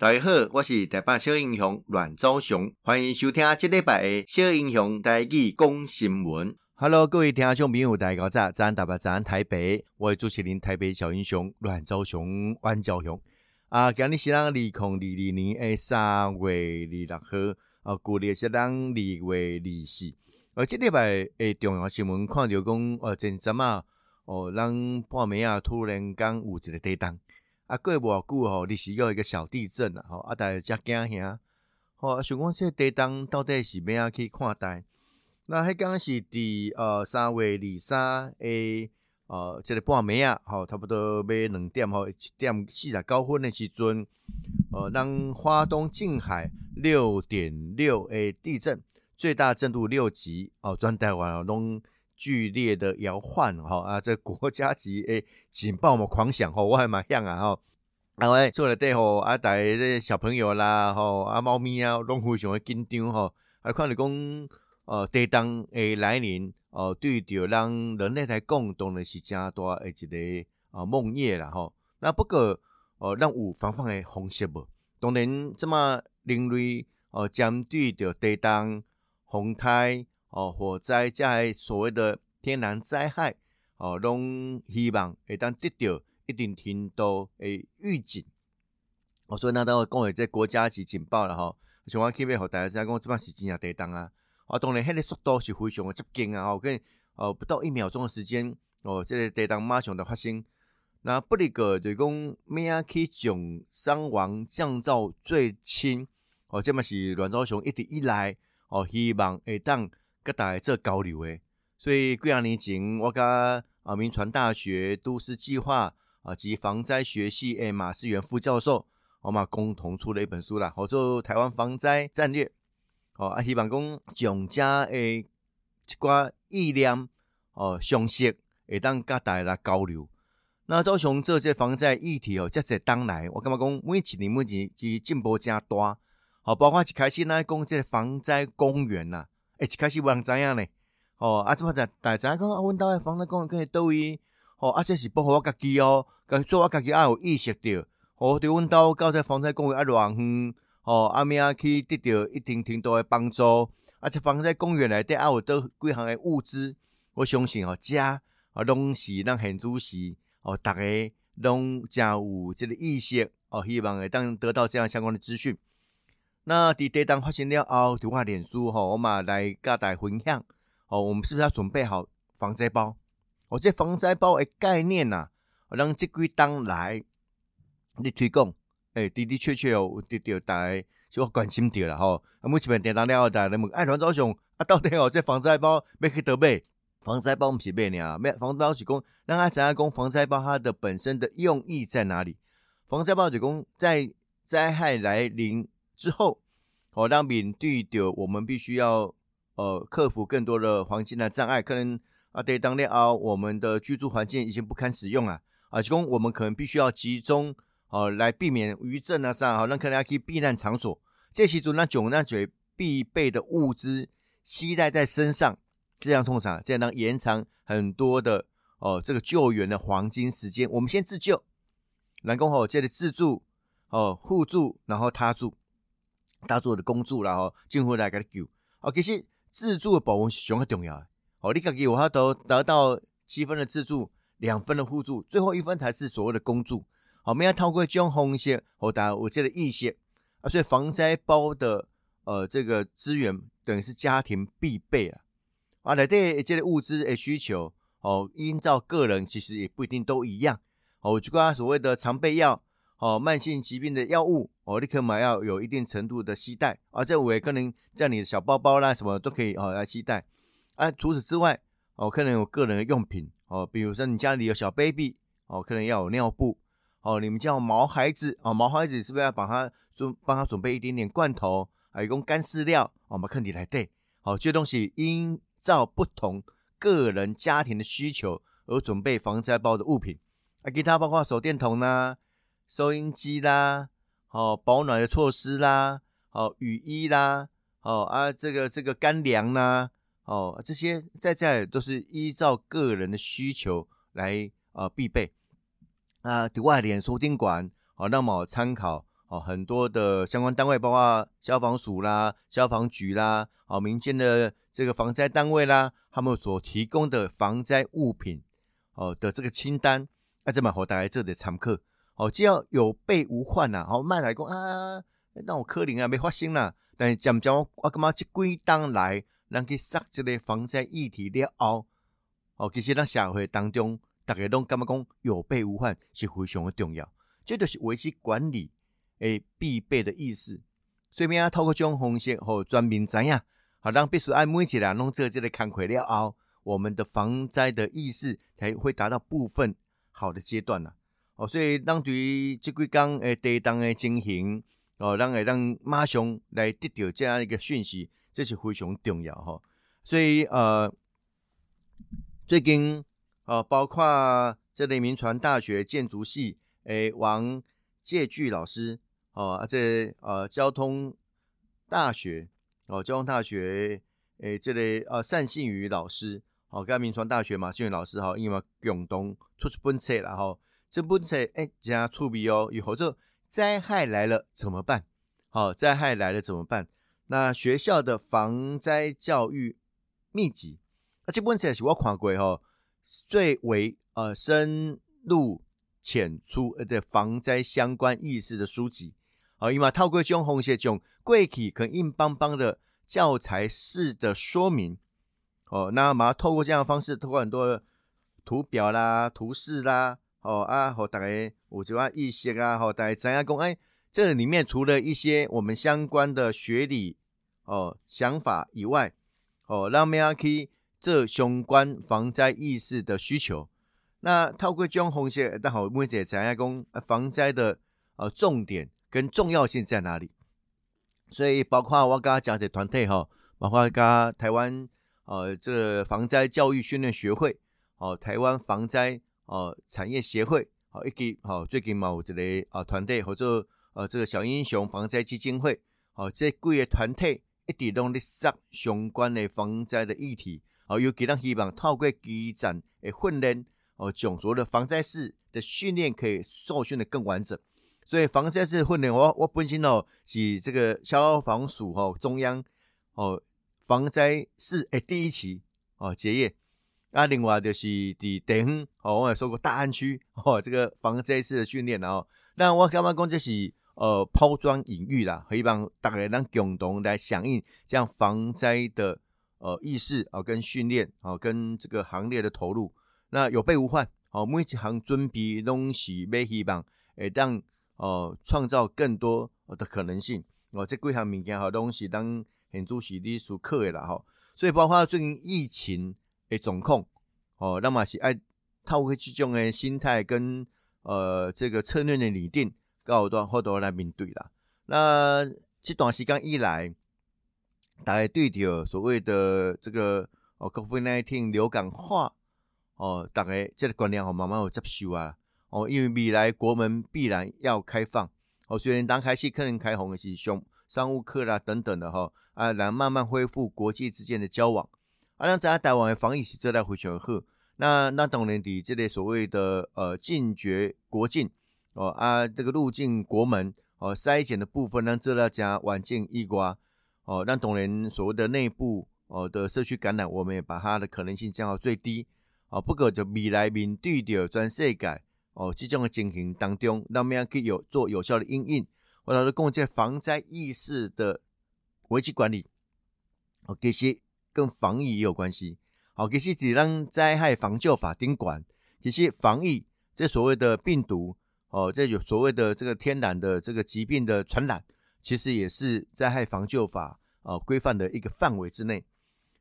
大家好，我是台北小英雄阮昭雄，欢迎收听这礼拜的小英雄台语讲新闻。Hello，各位听众朋友，大家好，早安台北，早安台北，我是主持人台北小英雄阮昭雄，阮昭雄。啊，今日是咱二零二二年诶三月二十号，啊，旧历是咱二月二四。而这礼拜诶重要新闻，看到讲，呃，前阵啊，哦，咱半暝啊，突然间有一个地震。啊，过无久吼，历史有一个小地震啊，吼，啊，大家真惊吓，吼，啊，想讲这个地震到底是咩啊去看待？那迄刚是伫呃三月二三诶，呃，这个半暝啊，吼，差不多要两点吼，一点四十九分诶时阵，呃，咱华东近海六点六诶地震，最大震度六级，哦，全台湾哦拢剧烈的摇晃，吼啊，这国家级诶警报嘛狂响，吼，我还蛮响啊，吼，啊，喂做了对吼，啊，大家这小朋友啦，吼，啊，猫咪啊，拢非常的紧张，吼，啊，看你讲，呃，地震诶来临，呃，对着让人类来讲，当然是真大诶一个呃梦魇啦，吼，那不过，呃，咱有防范诶方式无？当然，这么人类，哦，针对着地震、风灾。哦，火灾加所谓的天然灾害，哦，拢希望会当得到一定程度诶预警。哦，所以那当讲诶，这国家级警报了吼，像我去要互大家知影讲，这摆是真正地动啊。哦，当然，迄个速度是非常诶接近啊。哦，跟哦不到一秒钟诶时间，哦，这个地动马上就发生。那不离个就是讲，咩啊去将伤亡降到最轻。哦，这摆是阮昭雄一直以来，哦，希望会当。甲大家做交流诶，所以几啊年前，我甲啊铭传大学都市计划啊及防灾学系诶马思源副教授，我们共同出了一本书啦，叫做《台湾防灾战略》。哦，啊希望讲将遮诶一寡意念哦相识会当甲大家来交流。那昭雄做这防灾议题哦，这侪当来，我感觉讲每一年每一年其进步真大。好，包括一开始咱讲这个防灾公园呐。诶，一开始无人知影呢，哦，啊，怎么在大家讲啊？阮兜诶防灾公园可以倒位，哦，啊，这是保护我家己哦，甲做我家己也有意识着，哦，对阮兜搞这防灾公园啊，偌远，哦，啊，咩啊去得到一定程度诶帮助，啊，这防灾公园内底啊有倒几项诶物资，我相信哦，家啊拢是咱现主席哦，逐个拢真有这个意识，哦，希望会当得到这样相关的资讯。那伫地震发生了后，就我脸书吼，我嘛来甲大家分享哦。我们是不是要准备好防灾包？哦，这防灾包的概念呐、啊，让这几当来你推广，诶、的的确确哦，得到大家就关心到了吼。啊，目前地震了后，大家问，哎，阮昭雄啊，到底哦，这防灾包要去倒买？防灾包毋是买尔，买防灾包是讲，让大家讲防灾包它的本身的用意在哪里？防灾包就讲在灾害来临。之后，好，让面对着我们必须要呃克服更多的环境的障碍，可能啊对当年啊我们的居住环境已经不堪使用了啊，就讲我们可能必须要集中哦、啊、来避免余震啊上，好，让可能要去避难场所，这时阵那种那些必备的物资携带在身上，这样通常这样能延长很多的哦、这个救援的黄金时间。我们先自救，然后好接着自助哦、互助，然后他助。大做的工作啦吼，政府来给你救。哦，其实自助的保温是相当重要的。哦，你家己有法度得到七分的自助，两分的互助，最后一分才是所谓的公助。好，我们要透过这种方式，好，大家有这个意识啊。所以防灾包的呃这个资源等于是家庭必备啊。啊，内底这个物资的需求哦，依照个人其实也不一定都一样。哦，就讲所谓的常备药。哦，慢性疾病的药物，哦，你可买要有一定程度的携带，啊，这五位可能在你的小包包啦，什么都可以哦来携带。啊，除此之外，哦，可能有个人的用品，哦，比如说你家里有小 baby，哦，可能要有尿布，哦，你们家有毛孩子，哦，毛孩子是不是要把它准帮他准备一点点罐头，还有干饲料，哦，我们看你来对，好，这些东西依照不同个人家庭的需求而准备防灾包的物品，啊，其他包括手电筒呢。收音机啦，哦、保暖的措施啦，哦、雨衣啦，哦、啊这个这个干粮啦，哦这些在在都是依照个人的需求来、呃、必备啊。对外脸书宾馆好，那么参考哦，很多的相关单位，包括消防署啦、消防局啦，哦，民间的这个防灾单位啦，他们所提供的防灾物品，哦的这个清单，那这么好，大家这里参考，哦，只要有备无患呐，哦，卖来讲啊，那我可能啊没发生啦，但是讲讲我干嘛这几当来，咱去杀这个防灾议题了后，哦，其实咱社会当中，大家拢感觉讲有备无患是非常的重要，这就是危机管理。诶，必备的意识，所以啊，透过这种方式，和全民知影，好让必须按每一个人拢做这个工课了后，我们的防灾的意识才会达到部分好的阶段呐。哦，所以当对于这几天诶地动的情形，哦，咱会当马上来得到这样一个讯息，这是非常重要哈。所以呃，最近呃，包括这里民传大学建筑系诶王介巨老师。哦，啊，这呃，交通大学哦，交通大学诶，这里呃，单信宇老师，哦，跟民传大学马，信宇老师哈，因为共同出一本册了哈，这本册诶，加出名哦，以后这灾害来了怎么办？好，灾害来了怎么办？那学校的防灾教育秘籍，啊，这本册是我看过哈，最为呃深入浅出的防灾相关意识的书籍。好，伊嘛透过这种方式，种过去可能硬邦邦的教材式的说明，哦，那嘛透过这样的方式，透过很多图表啦、图示啦，哦啊，好大家有这样意识啊，好大家知影讲，哎，这里面除了一些我们相关的学理哦想法以外，哦，让大家去这相关防灾意识的需求。那透过这种方式，但好每一个知影讲防灾的呃重点。跟重要性在哪里？所以包括我刚刚讲的团队哈，包括刚刚台湾呃这防灾教育训练学会哦，台湾防灾哦产业协会哦，以及哦最近嘛有一个啊团队或者呃这个小英雄防灾基金会哦，这几个团队一直都在杀相关的防灾的议题哦，尤其咱希望透过基层的训练哦，将所有的防灾士的训练可以受训的更完整。所以防灾士训练，我我本身哦是这个消防署哦中央哦防灾士诶第一期哦结业，啊另外就是伫地方哦我也说过大安区 哦这个防灾士的训练然后，那我刚刚讲这是呃抛砖引玉啦，希望大家能共同来响应这样防灾的呃意识啊、哦、跟训练啊、跟这个行列的投入，那有备无患哦每一项准备拢是要希望诶当。哦，创造更多的可能性。哦，这几项物件好东西当很主席你所课的啦哈，所以包括最近疫情的状况哦，那么是爱透过这种的心态跟呃这个策略的拟定，高端好多来面对啦。那这段时间以来，大家对着所谓的这个哦，COVID-19 流感化哦，大家这个观念哦，慢慢有接受啊。哦，因为未来国门必然要开放，哦，虽然刚开始可能开放的是商商务客啦等等的哈，啊，来慢慢恢复国际之间的交往，啊，让在台湾的防疫是做得非常好。那那当然的这类所谓的呃禁绝国境，哦啊，这个入境国门哦筛检的部分让做到加晚境一瓜，哦，让当然所谓的内部哦的社区感染，我们也把它的可能性降到最低，哦，不过就未来面对的全世界。哦，这种的情形当中，那么样可以有做有效的应应，或者是共建防灾意识的危机管理。哦，其实跟防疫也有关系。好，其实只让灾害防救法顶管，其实防疫这所谓的病毒，哦，这有所谓的这个天然的这个疾病的传染，其实也是灾害防救法啊规范的一个范围之内。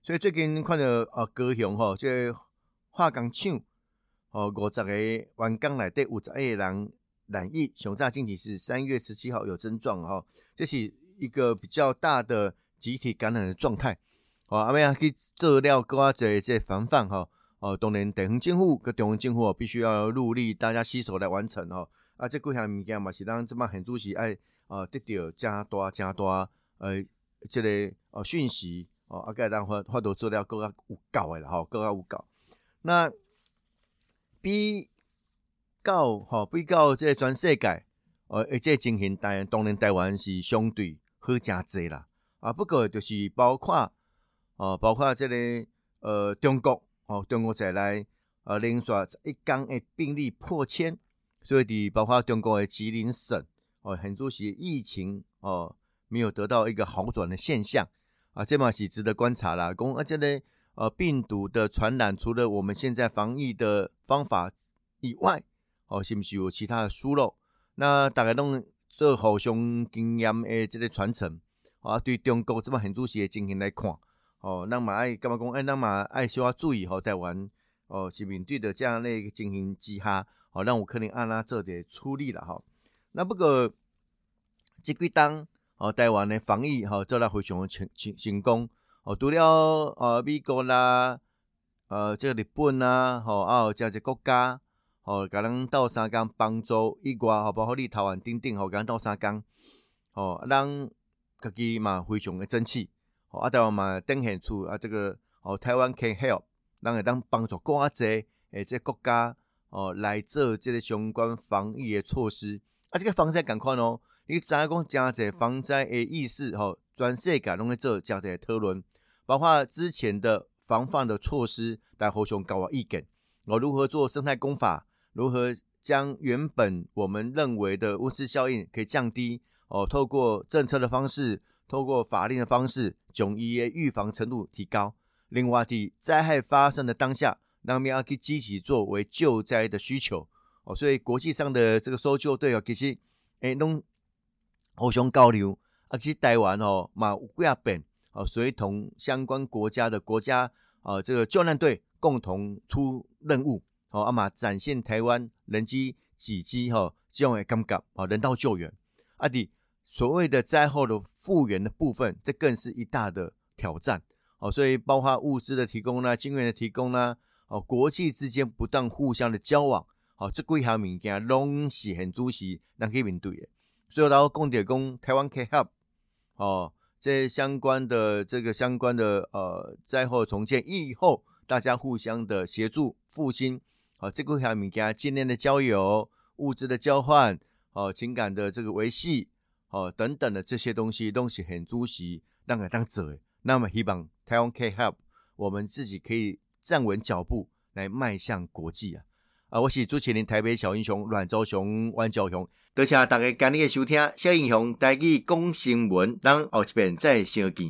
所以最近看到啊高雄哈，这化工厂。哦，五十个员工内底有十个人染疫，上早经体是三月十七号有症状哈，这是一个比较大的集体感染的状态。哦，阿妹啊去做了更加这这防范哈。哦，当然地方政府跟中央政府必须要努力，大家携手来完成哈。啊，即几项物件嘛是当这么很主席爱呃得到加大加大呃即个呃讯息哦，啊该当发发多做了更加有够的了哈，更加有够。那比较吼，比较即个全世界呃，而这情形当然当然台湾是相对好真济啦。啊，不过就是包括哦、包括这个呃中国哦，中国在来呃连续一天的病例破千，所以的包括中国的吉林省哦，很多是疫情哦、没有得到一个好转的现象啊，这嘛是值得观察啦。讲啊，这个呃病毒的传染，除了我们现在防疫的方法以外，哦，是不是有其他的疏漏？那大家拢做互相经验的这个传承，啊，对中国这么很仔细的情形来看，哦，那么爱干嘛讲？哎，那么爱需要注意吼，台湾哦，是面对的这样的一个情形之下，哦，让我可能按哪做点处理了哈。那不过这几当哦，台湾的防疫哈做了非常成成成功，哦，除了呃美国啦，呃这个日本啊，吼啊有这些国家。哦，甲咱斗相共帮助以外，吼，包括你台湾等等，吼，甲咱斗相共，吼，咱家己嘛非常的争气，啊，台湾嘛展现出啊，这个哦，台湾 can help，咱会当帮助更加济诶，这国家哦来做这个相关防疫的措施，啊，这个防灾赶快哦，你知影讲真济防灾的意识，吼，全世界拢在做真济讨论，包括之前的防范的措施，大家互相交换意见，我如何做生态工法？如何将原本我们认为的温室效应可以降低？哦，透过政策的方式，透过法令的方式，将伊的预防程度提高。另外，的灾害发生的当下，让我们要去积极作为救灾的需求。哦，所以国际上的这个搜救队哦，其实诶，拢互相交流。啊，其实台湾哦，嘛有几啊遍哦，随同相关国家的国家啊，这个救难队共同出任务。哦，阿嘛展现台湾人机几机哈这种的感觉哦，人道救援啊，的所谓的灾后的复原的部分，这更是一大的挑战。哦，所以包括物资的提供呢，经验的提供呢，哦，国际之间不断互相的交往，哦，这几项物件拢是很主席能去面对的。所以然后讲点讲台湾可以 help，哦，这相关的这个相关的呃灾后重建以后，大家互相的协助复兴。好，这个还有物件，经验的交友、物资的交换，哦，情感的这个维系，哦，等等的这些东西，东西很主席当个当做。那么希望台湾可以 help，我们自己可以站稳脚步来迈向国际啊！啊，我是主持人台北小英雄阮昭雄、阮昭雄，多谢大家今日的收听，小英雄带去讲新闻，咱后一遍再相见。